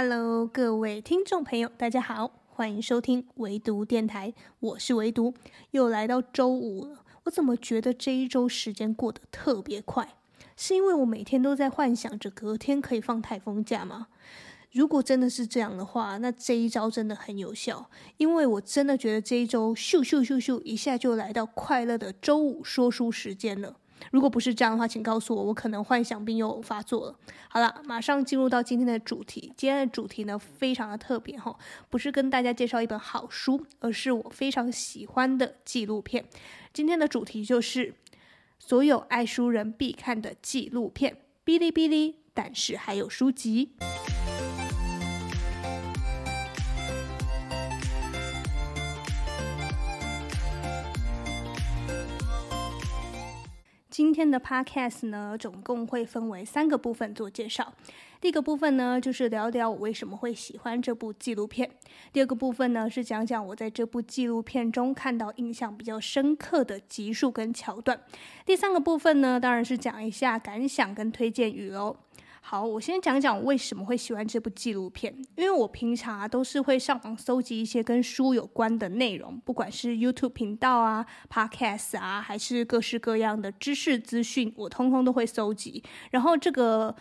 Hello，各位听众朋友，大家好，欢迎收听唯独电台，我是唯独，又来到周五了。我怎么觉得这一周时间过得特别快？是因为我每天都在幻想着隔天可以放台风假吗？如果真的是这样的话，那这一招真的很有效，因为我真的觉得这一周咻咻咻咻一下就来到快乐的周五说书时间了。如果不是这样的话，请告诉我，我可能幻想病又发作了。好了，马上进入到今天的主题。今天的主题呢，非常的特别哈，不是跟大家介绍一本好书，而是我非常喜欢的纪录片。今天的主题就是所有爱书人必看的纪录片，哔哩哔哩，但是还有书籍。今天的 podcast 呢，总共会分为三个部分做介绍。第一个部分呢，就是聊聊我为什么会喜欢这部纪录片；第二个部分呢，是讲讲我在这部纪录片中看到印象比较深刻的集数跟桥段；第三个部分呢，当然是讲一下感想跟推荐语喽。好，我先讲讲我为什么会喜欢这部纪录片。因为我平常啊都是会上网搜集一些跟书有关的内容，不管是 YouTube 频道啊、Podcast 啊，还是各式各样的知识资讯，我通通都会搜集。然后这个。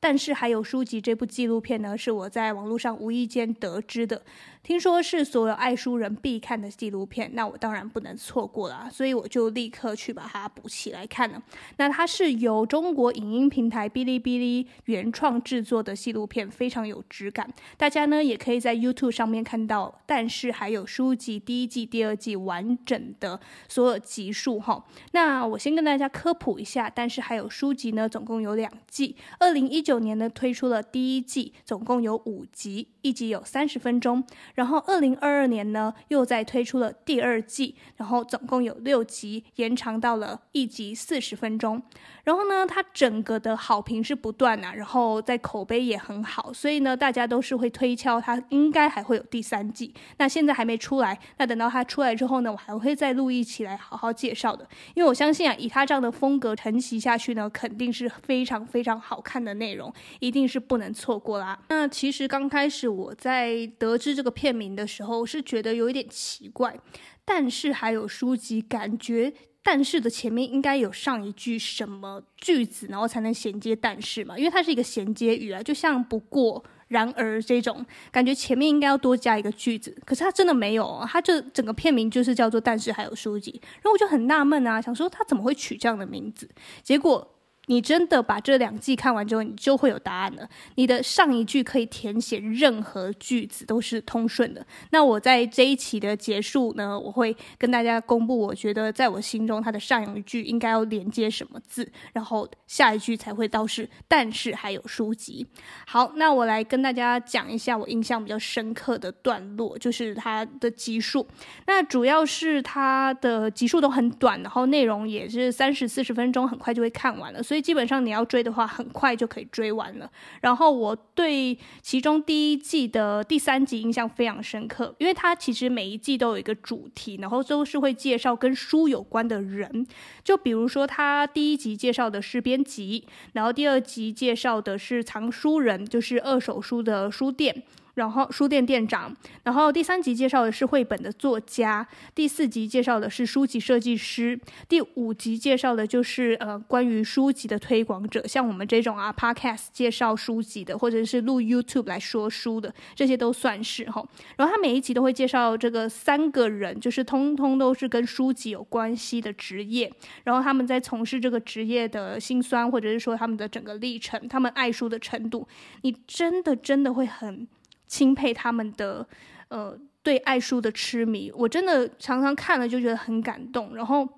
但是还有书籍这部纪录片呢，是我在网络上无意间得知的。听说是所有爱书人必看的纪录片，那我当然不能错过了，所以我就立刻去把它补起来看了。那它是由中国影音平台哔哩哔哩原创制作的纪录片，非常有质感。大家呢也可以在 YouTube 上面看到，但是还有书籍第一季、第二季完整的所有集数哈。那我先跟大家科普一下，但是还有书籍呢，总共有两季，二零一九年呢推出了第一季，总共有五集，一集有三十分钟。然后二零二二年呢又再推出了第二季，然后总共有六集，延长到了一集四十分钟。然后呢，它整个的好评是不断啊，然后在口碑也很好，所以呢，大家都是会推敲它应该还会有第三季。那现在还没出来，那等到它出来之后呢，我还会再录一期来好好介绍的。因为我相信啊，以它这样的风格承袭下去呢，肯定是非常非常好看的内容，一定是不能错过啦。那其实刚开始我在得知这个片名的时候，是觉得有一点奇怪，但是还有书籍感觉。但是的前面应该有上一句什么句子，然后才能衔接但是嘛？因为它是一个衔接语啊，就像不过、然而这种感觉，前面应该要多加一个句子。可是它真的没有，它就整个片名就是叫做“但是还有书籍”，然后我就很纳闷啊，想说他怎么会取这样的名字？结果。你真的把这两季看完之后，你就会有答案了。你的上一句可以填写任何句子，都是通顺的。那我在这一期的结束呢，我会跟大家公布，我觉得在我心中它的上一句应该要连接什么字，然后下一句才会到是，但是还有书籍。好，那我来跟大家讲一下我印象比较深刻的段落，就是它的集数。那主要是它的集数都很短，然后内容也是三十四十分钟，很快就会看完了，所以。基本上你要追的话，很快就可以追完了。然后我对其中第一季的第三集印象非常深刻，因为它其实每一季都有一个主题，然后都是会介绍跟书有关的人。就比如说，他第一集介绍的是编辑，然后第二集介绍的是藏书人，就是二手书的书店。然后书店店长，然后第三集介绍的是绘本的作家，第四集介绍的是书籍设计师，第五集介绍的就是呃关于书籍的推广者，像我们这种啊 podcast 介绍书籍的，或者是录 YouTube 来说书的，这些都算是哈。然后他每一集都会介绍这个三个人，就是通通都是跟书籍有关系的职业，然后他们在从事这个职业的辛酸，或者是说他们的整个历程，他们爱书的程度，你真的真的会很。钦佩他们的，呃，对爱书的痴迷，我真的常常看了就觉得很感动。然后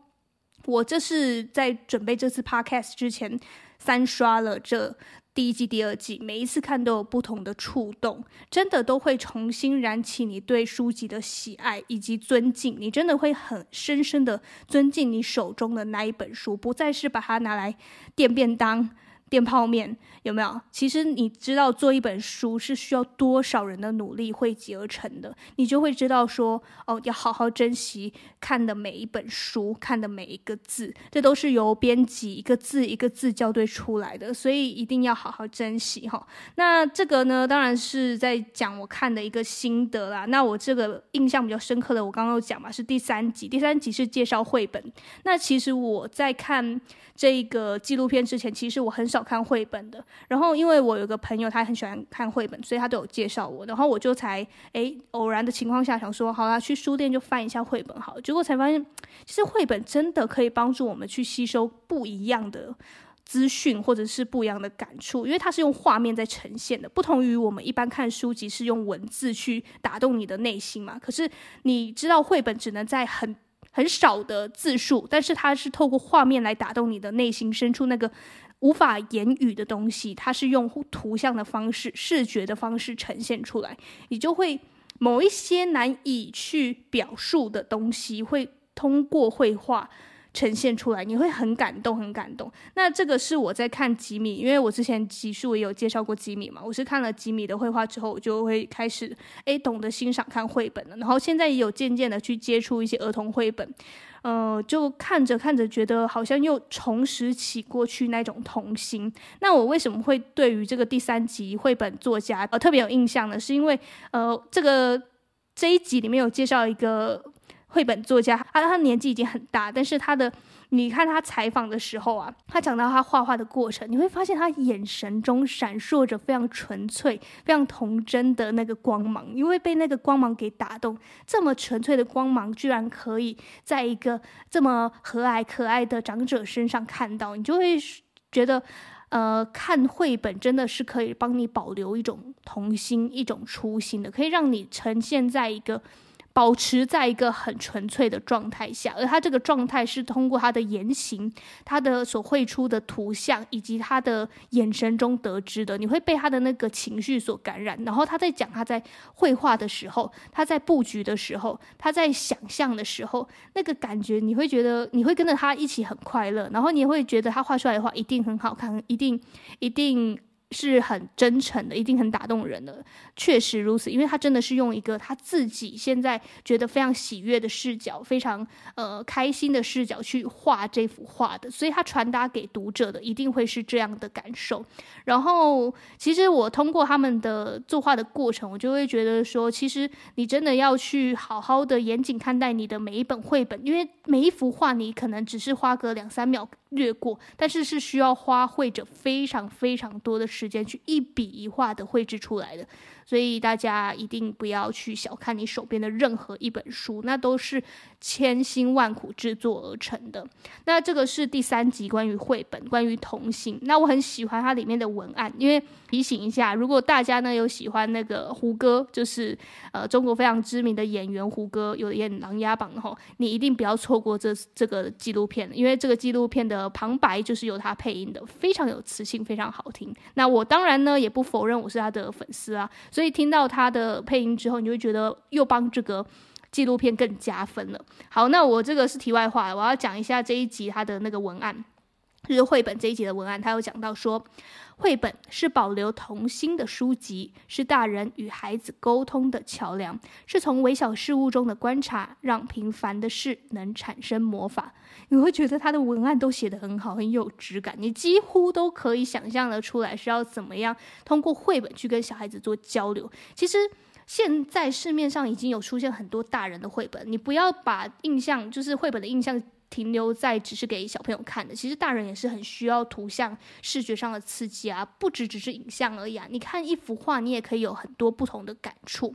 我这是在准备这次 podcast 之前三刷了这第一季、第二季，每一次看都有不同的触动，真的都会重新燃起你对书籍的喜爱以及尊敬。你真的会很深深的尊敬你手中的那一本书，不再是把它拿来垫便当。店泡面有没有？其实你知道做一本书是需要多少人的努力汇集而成的，你就会知道说哦，要好好珍惜看的每一本书，看的每一个字，这都是由编辑一个字一个字校对出来的，所以一定要好好珍惜哈。那这个呢，当然是在讲我看的一个心得啦。那我这个印象比较深刻的，我刚刚有讲嘛，是第三集，第三集是介绍绘本。那其实我在看这个纪录片之前，其实我很少。看绘本的，然后因为我有个朋友，他很喜欢看绘本，所以他都有介绍我，然后我就才诶偶然的情况下想说，好啦，去书店就翻一下绘本好，结果才发现，其实绘本真的可以帮助我们去吸收不一样的资讯，或者是不一样的感触，因为它是用画面在呈现的，不同于我们一般看书籍是用文字去打动你的内心嘛。可是你知道，绘本只能在很很少的字数，但是它是透过画面来打动你的内心深处那个。无法言语的东西，它是用图像的方式、视觉的方式呈现出来，你就会某一些难以去表述的东西，会通过绘画呈现出来，你会很感动，很感动。那这个是我在看吉米，因为我之前集数也有介绍过吉米嘛，我是看了吉米的绘画之后，我就会开始诶懂得欣赏看绘本了，然后现在也有渐渐的去接触一些儿童绘本。呃，就看着看着，觉得好像又重拾起过去那种童心。那我为什么会对于这个第三集绘本作家呃特别有印象呢？是因为呃，这个这一集里面有介绍一个绘本作家，他他年纪已经很大，但是他的。你看他采访的时候啊，他讲到他画画的过程，你会发现他眼神中闪烁着非常纯粹、非常童真的那个光芒，你会被那个光芒给打动。这么纯粹的光芒，居然可以在一个这么和蔼可爱的长者身上看到，你就会觉得，呃，看绘本真的是可以帮你保留一种童心、一种初心的，可以让你呈现在一个。保持在一个很纯粹的状态下，而他这个状态是通过他的言行、他的所绘出的图像以及他的眼神中得知的。你会被他的那个情绪所感染，然后他在讲他在绘画的时候，他在布局的时候，他在想象的时候，那个感觉你会觉得你会跟着他一起很快乐，然后你也会觉得他画出来的画一定很好看，一定一定。是很真诚的，一定很打动人的。确实如此，因为他真的是用一个他自己现在觉得非常喜悦的视角，非常呃开心的视角去画这幅画的，所以他传达给读者的一定会是这样的感受。然后，其实我通过他们的作画的过程，我就会觉得说，其实你真的要去好好的严谨看待你的每一本绘本，因为每一幅画你可能只是花个两三秒略过，但是是需要花绘者非常非常多的时间。去一笔一画的绘制出来的，所以大家一定不要去小看你手边的任何一本书，那都是千辛万苦制作而成的。那这个是第三集关于绘本，关于童心。那我很喜欢它里面的文案，因为提醒一下，如果大家呢有喜欢那个胡歌，就是呃中国非常知名的演员胡歌，有演《琅琊榜》哈，你一定不要错过这这个纪录片，因为这个纪录片的旁白就是由他配音的，非常有磁性，非常好听。那我当然呢也不否认我是他的粉丝啊，所以听到他的配音之后，你会觉得又帮这个。纪录片更加分了。好，那我这个是题外话，我要讲一下这一集它的那个文案，就是绘本这一集的文案。他有讲到说，绘本是保留童心的书籍，是大人与孩子沟通的桥梁，是从微小事物中的观察，让平凡的事能产生魔法。你会觉得他的文案都写得很好，很有质感，你几乎都可以想象得出来是要怎么样通过绘本去跟小孩子做交流。其实。现在市面上已经有出现很多大人的绘本，你不要把印象，就是绘本的印象停留在只是给小朋友看的，其实大人也是很需要图像、视觉上的刺激啊，不只只是影像而已啊。你看一幅画，你也可以有很多不同的感触。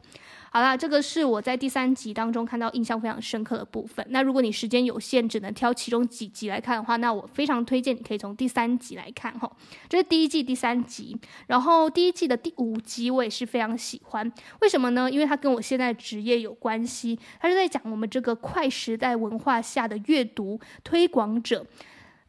好啦，这个是我在第三集当中看到印象非常深刻的部分。那如果你时间有限，只能挑其中几集来看的话，那我非常推荐你可以从第三集来看哈，这是第一季第三集。然后第一季的第五集我也是非常喜欢，为什么呢？因为它跟我现在职业有关系，它是在讲我们这个快时代文化下的阅读推广者。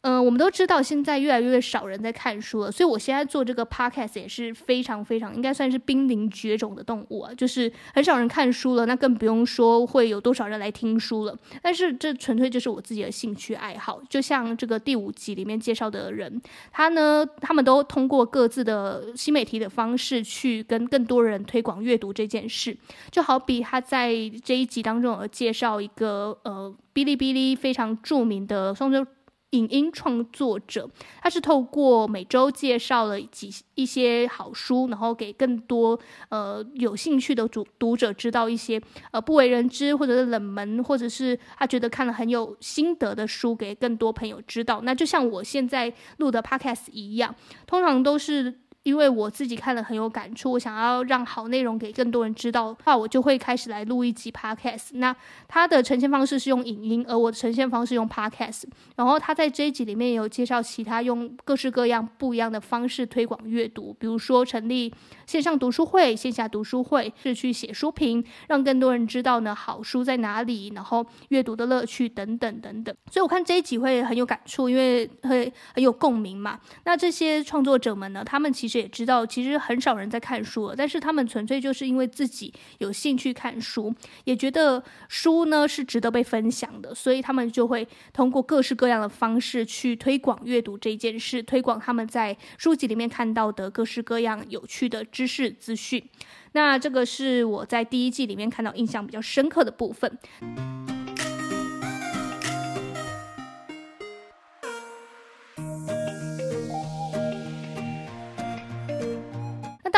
嗯、我们都知道现在越来越少人在看书了，所以我现在做这个 podcast 也是非常非常应该算是濒临绝种的动物啊，就是很少人看书了，那更不用说会有多少人来听书了。但是这纯粹就是我自己的兴趣爱好，就像这个第五集里面介绍的人，他呢，他们都通过各自的新媒体的方式去跟更多人推广阅读这件事，就好比他在这一集当中有介绍一个呃哔哩哔哩非常著名的创作影音创作者，他是透过每周介绍了几一些好书，然后给更多呃有兴趣的读读者知道一些呃不为人知或者是冷门，或者是他觉得看了很有心得的书，给更多朋友知道。那就像我现在录的 Podcast 一样，通常都是。因为我自己看了很有感触，我想要让好内容给更多人知道的话，我就会开始来录一集 podcast。那它的呈现方式是用影音，而我的呈现方式用 podcast。然后他在这一集里面也有介绍其他用各式各样不一样的方式推广阅读，比如说成立线上读书会、线下读书会，是去写书评，让更多人知道呢好书在哪里，然后阅读的乐趣等等等等。所以我看这一集会很有感触，因为会很有共鸣嘛。那这些创作者们呢，他们其实也知道，其实很少人在看书，但是他们纯粹就是因为自己有兴趣看书，也觉得书呢是值得被分享的，所以他们就会通过各式各样的方式去推广阅读这件事，推广他们在书籍里面看到的各式各样有趣的知识资讯。那这个是我在第一季里面看到印象比较深刻的部分。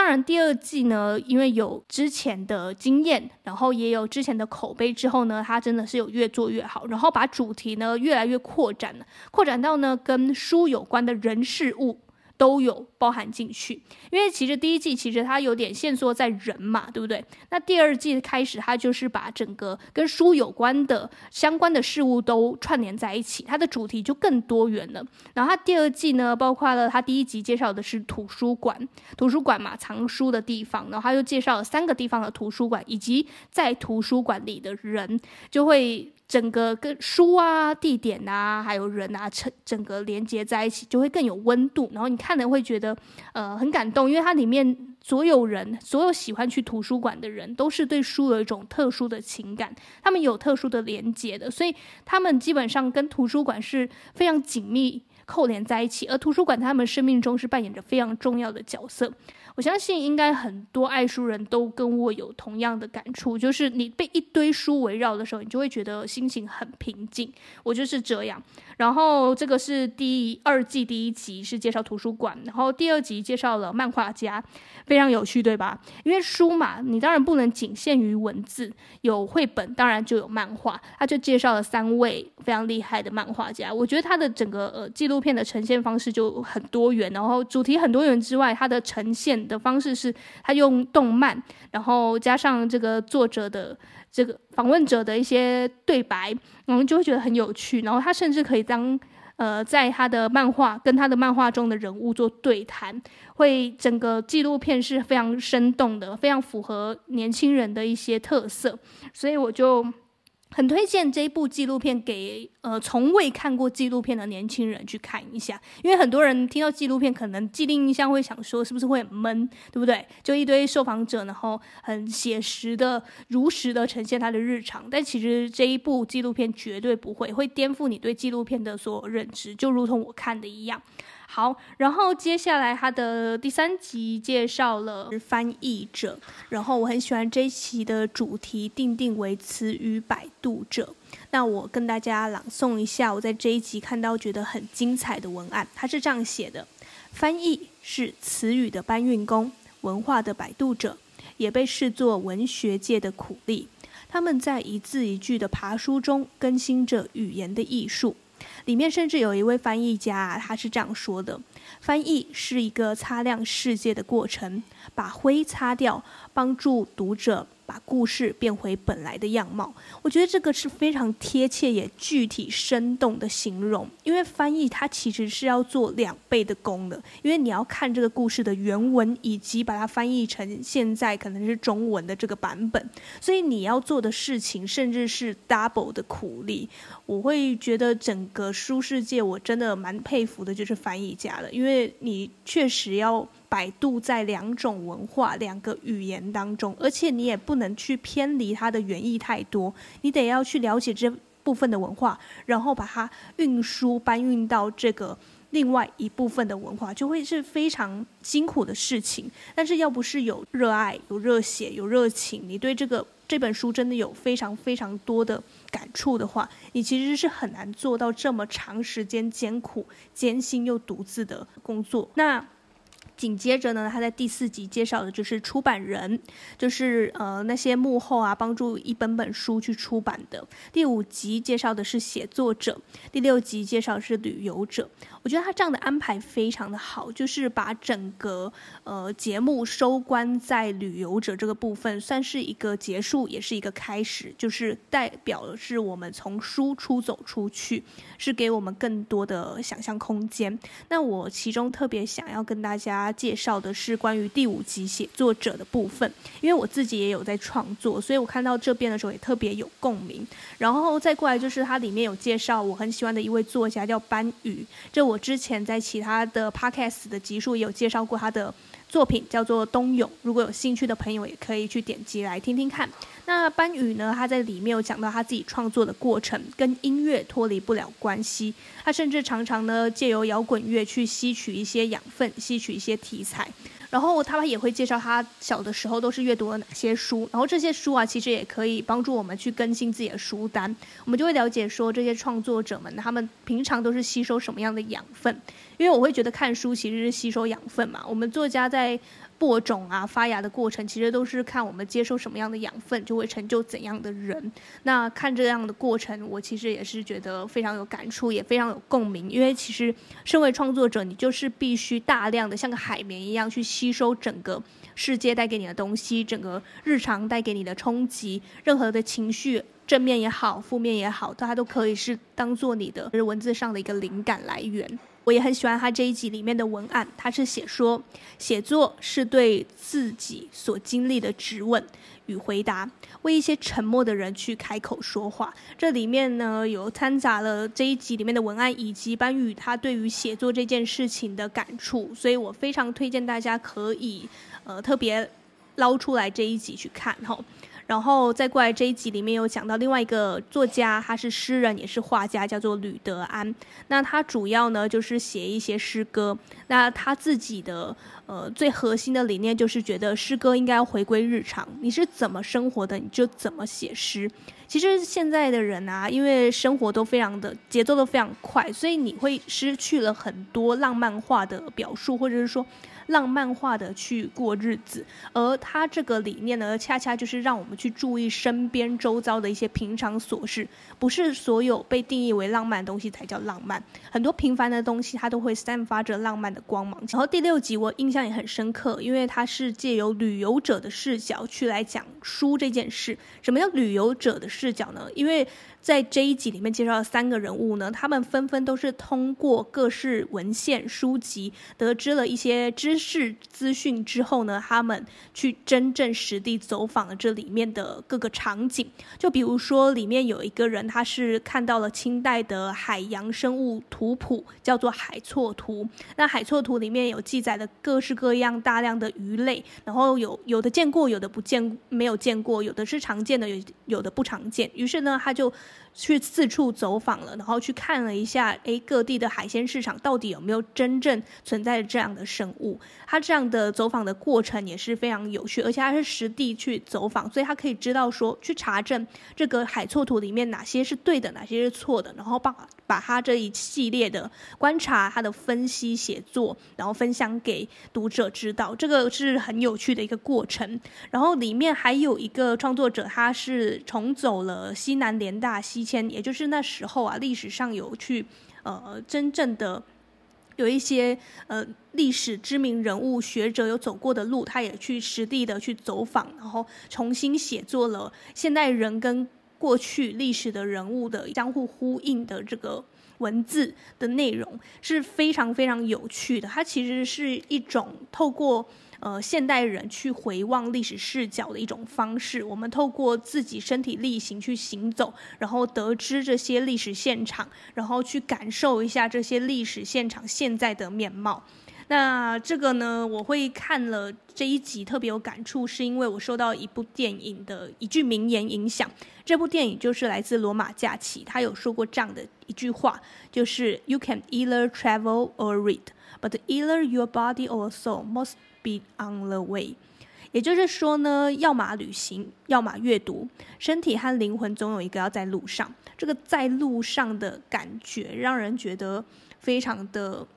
然，第二季呢，因为有之前的经验，然后也有之前的口碑之后呢，它真的是有越做越好，然后把主题呢越来越扩展了，扩展到呢跟书有关的人事物。都有包含进去，因为其实第一季其实它有点线索在人嘛，对不对？那第二季开始，它就是把整个跟书有关的相关的事物都串联在一起，它的主题就更多元了。然后它第二季呢，包括了它第一集介绍的是图书馆，图书馆嘛，藏书的地方，然后它又介绍了三个地方的图书馆，以及在图书馆里的人，就会。整个跟书啊、地点啊，还有人啊，整整个连接在一起，就会更有温度。然后你看了会觉得，呃，很感动，因为它里面所有人，所有喜欢去图书馆的人，都是对书有一种特殊的情感，他们有特殊的连接的，所以他们基本上跟图书馆是非常紧密扣连在一起，而图书馆他们生命中是扮演着非常重要的角色。我相信应该很多爱书人都跟我有同样的感触，就是你被一堆书围绕的时候，你就会觉得心情很平静。我就是这样。然后这个是第二季第一集是介绍图书馆，然后第二集介绍了漫画家，非常有趣，对吧？因为书嘛，你当然不能仅限于文字，有绘本，当然就有漫画。他就介绍了三位非常厉害的漫画家，我觉得他的整个呃纪录片的呈现方式就很多元，然后主题很多元之外，他的呈现的方式是，他用动漫，然后加上这个作者的这个访问者的一些对白，我们就会觉得很有趣。然后他甚至可以当呃，在他的漫画跟他的漫画中的人物做对谈，会整个纪录片是非常生动的，非常符合年轻人的一些特色，所以我就。很推荐这一部纪录片给呃从未看过纪录片的年轻人去看一下，因为很多人听到纪录片，可能既定印象会想说是不是会很闷，对不对？就一堆受访者，然后很写实的、如实的呈现他的日常。但其实这一部纪录片绝对不会，会颠覆你对纪录片的所有认知，就如同我看的一样。好，然后接下来他的第三集介绍了翻译者，然后我很喜欢这一期的主题定定为词语摆渡者。那我跟大家朗诵一下我在这一集看到觉得很精彩的文案，他是这样写的：翻译是词语的搬运工，文化的摆渡者，也被视作文学界的苦力。他们在一字一句的爬书中更新着语言的艺术。里面甚至有一位翻译家，他是这样说的：“翻译是一个擦亮世界的过程，把灰擦掉，帮助读者把故事变回本来的样貌。我觉得这个是非常贴切也具体生动的形容，因为翻译它其实是要做两倍的功的，因为你要看这个故事的原文，以及把它翻译成现在可能是中文的这个版本，所以你要做的事情甚至是 double 的苦力。我会觉得整个书世界，我真的蛮佩服的，就是翻译家的，因为你确实要。摆渡在两种文化、两个语言当中，而且你也不能去偏离它的原意太多，你得要去了解这部分的文化，然后把它运输搬运到这个另外一部分的文化，就会是非常辛苦的事情。但是要不是有热爱、有热血、有热情，你对这个这本书真的有非常非常多的感触的话，你其实是很难做到这么长时间艰苦、艰辛又独自的工作。那。紧接着呢，他在第四集介绍的就是出版人，就是呃那些幕后啊帮助一本本书去出版的。第五集介绍的是写作者，第六集介绍的是旅游者。我觉得他这样的安排非常的好，就是把整个呃节目收官在旅游者这个部分，算是一个结束，也是一个开始，就是代表的是我们从书出走出去，是给我们更多的想象空间。那我其中特别想要跟大家。介绍的是关于第五集写作者的部分，因为我自己也有在创作，所以我看到这边的时候也特别有共鸣。然后再过来就是它里面有介绍我很喜欢的一位作家叫班宇，这我之前在其他的 podcast 的集数也有介绍过他的作品，叫做《冬泳》。如果有兴趣的朋友也可以去点击来听听看。那班宇呢，他在里面有讲到他自己创作的过程，跟音乐脱离不了关系。他甚至常常呢借由摇滚乐去吸取一些养分，吸取一些题材。然后他也会介绍他小的时候都是阅读了哪些书，然后这些书啊其实也可以帮助我们去更新自己的书单。我们就会了解说这些创作者们他们平常都是吸收什么样的养分。因为我会觉得看书其实是吸收养分嘛。我们作家在。播种啊，发芽的过程，其实都是看我们接受什么样的养分，就会成就怎样的人。那看这样的过程，我其实也是觉得非常有感触，也非常有共鸣。因为其实身为创作者，你就是必须大量的像个海绵一样去吸收整个世界带给你的东西，整个日常带给你的冲击，任何的情绪，正面也好，负面也好，它都可以是当做你的文字上的一个灵感来源。我也很喜欢他这一集里面的文案，他是写说，写作是对自己所经历的质问与回答，为一些沉默的人去开口说话。这里面呢，有掺杂了这一集里面的文案，以及班宇他对于写作这件事情的感触，所以我非常推荐大家可以呃特别捞出来这一集去看哈。然后再过来这一集里面有讲到另外一个作家，他是诗人也是画家，叫做吕德安。那他主要呢就是写一些诗歌。那他自己的呃最核心的理念就是觉得诗歌应该要回归日常，你是怎么生活的你就怎么写诗。其实现在的人啊，因为生活都非常的节奏都非常快，所以你会失去了很多浪漫化的表述，或者是说。浪漫化的去过日子，而他这个理念呢，恰恰就是让我们去注意身边周遭的一些平常琐事，不是所有被定义为浪漫的东西才叫浪漫，很多平凡的东西它都会散发着浪漫的光芒。然后第六集我印象也很深刻，因为它是借由旅游者的视角去来讲书这件事。什么叫旅游者的视角呢？因为在这一集里面介绍的三个人物呢，他们纷纷都是通过各式文献书籍得知了一些知识资讯之后呢，他们去真正实地走访了这里面的各个场景。就比如说，里面有一个人，他是看到了清代的海洋生物图图谱，叫做《海错图》。那《海错图》里面有记载的各式各样大量的鱼类，然后有有的见过，有的不见，没有见过，有的是常见的，有有的不常见。于是呢，他就。去四处走访了，然后去看了一下，诶，各地的海鲜市场到底有没有真正存在这样的生物？他这样的走访的过程也是非常有趣，而且他是实地去走访，所以他可以知道说，去查证这个海错图里面哪些是对的，哪些是错的，然后把把他这一系列的观察、他的分析写作，然后分享给读者知道，这个是很有趣的一个过程。然后里面还有一个创作者，他是重走了西南联大西迁，也就是那时候啊，历史上有去呃真正的有一些呃历史知名人物学者有走过的路，他也去实地的去走访，然后重新写作了现代人跟过去历史的人物的相互呼应的这个文字的内容，是非常非常有趣的。它其实是一种透过。呃，现代人去回望历史视角的一种方式，我们透过自己身体力行去行走，然后得知这些历史现场，然后去感受一下这些历史现场现在的面貌。那这个呢，我会看了这一集特别有感触，是因为我受到一部电影的一句名言影响。这部电影就是来自《罗马假期》，他有说过这样的一句话，就是 “You can either travel or read, but either your body or soul must”。Be on the way，也就是说呢，要么旅行，要么阅读，身体和灵魂总有一个要在路上。这个在路上的感觉，让人觉得非常的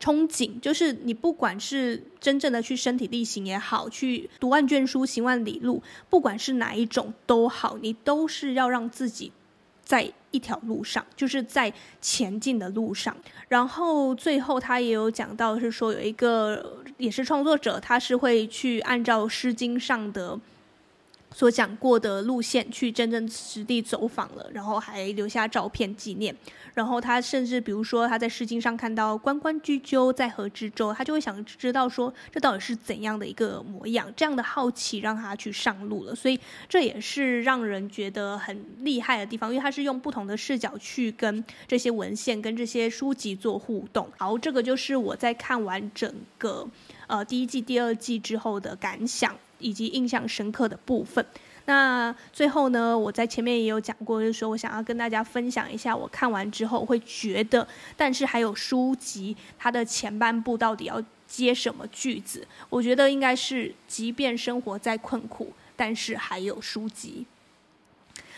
憧憬。就是你不管是真正的去身体力行也好，去读万卷书，行万里路，不管是哪一种都好，你都是要让自己。在一条路上，就是在前进的路上。然后最后他也有讲到，是说有一个也是创作者，他是会去按照《诗经》上的。所讲过的路线去真正实地走访了，然后还留下照片纪念。然后他甚至比如说他在《诗经》上看到“关关雎鸠，在河之洲”，他就会想知道说这到底是怎样的一个模样。这样的好奇让他去上路了，所以这也是让人觉得很厉害的地方，因为他是用不同的视角去跟这些文献、跟这些书籍做互动。好，这个就是我在看完整个呃第一季、第二季之后的感想。以及印象深刻的部分。那最后呢，我在前面也有讲过，就是说我想要跟大家分享一下，我看完之后会觉得，但是还有书籍它的前半部到底要接什么句子？我觉得应该是，即便生活再困苦，但是还有书籍。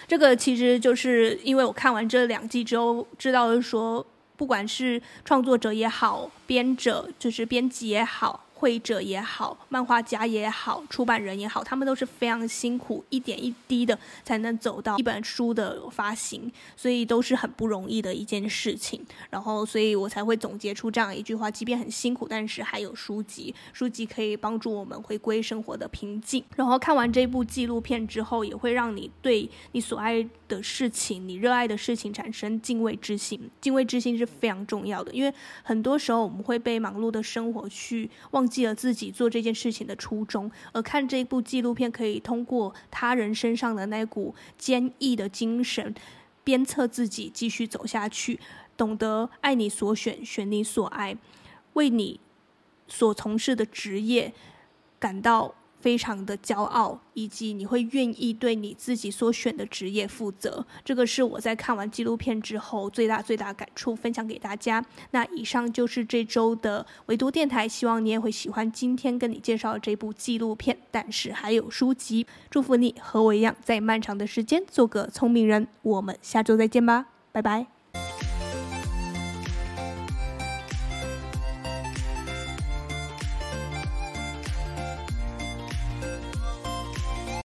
这个其实就是因为我看完这两季之后，知道就是说，不管是创作者也好，编者就是编辑也好。绘者也好，漫画家也好，出版人也好，他们都是非常辛苦，一点一滴的才能走到一本书的发行，所以都是很不容易的一件事情。然后，所以我才会总结出这样一句话：即便很辛苦，但是还有书籍，书籍可以帮助我们回归生活的平静。然后看完这部纪录片之后，也会让你对你所爱的事情、你热爱的事情产生敬畏之心。敬畏之心是非常重要的，因为很多时候我们会被忙碌的生活去忘记。了自己做这件事情的初衷，而看这一部纪录片，可以通过他人身上的那股坚毅的精神，鞭策自己继续走下去，懂得爱你所选，选你所爱，为你所从事的职业感到。非常的骄傲，以及你会愿意对你自己所选的职业负责，这个是我在看完纪录片之后最大最大感触，分享给大家。那以上就是这周的唯独电台，希望你也会喜欢今天跟你介绍这部纪录片。但是还有书籍，祝福你和我一样，在漫长的时间做个聪明人。我们下周再见吧，拜拜。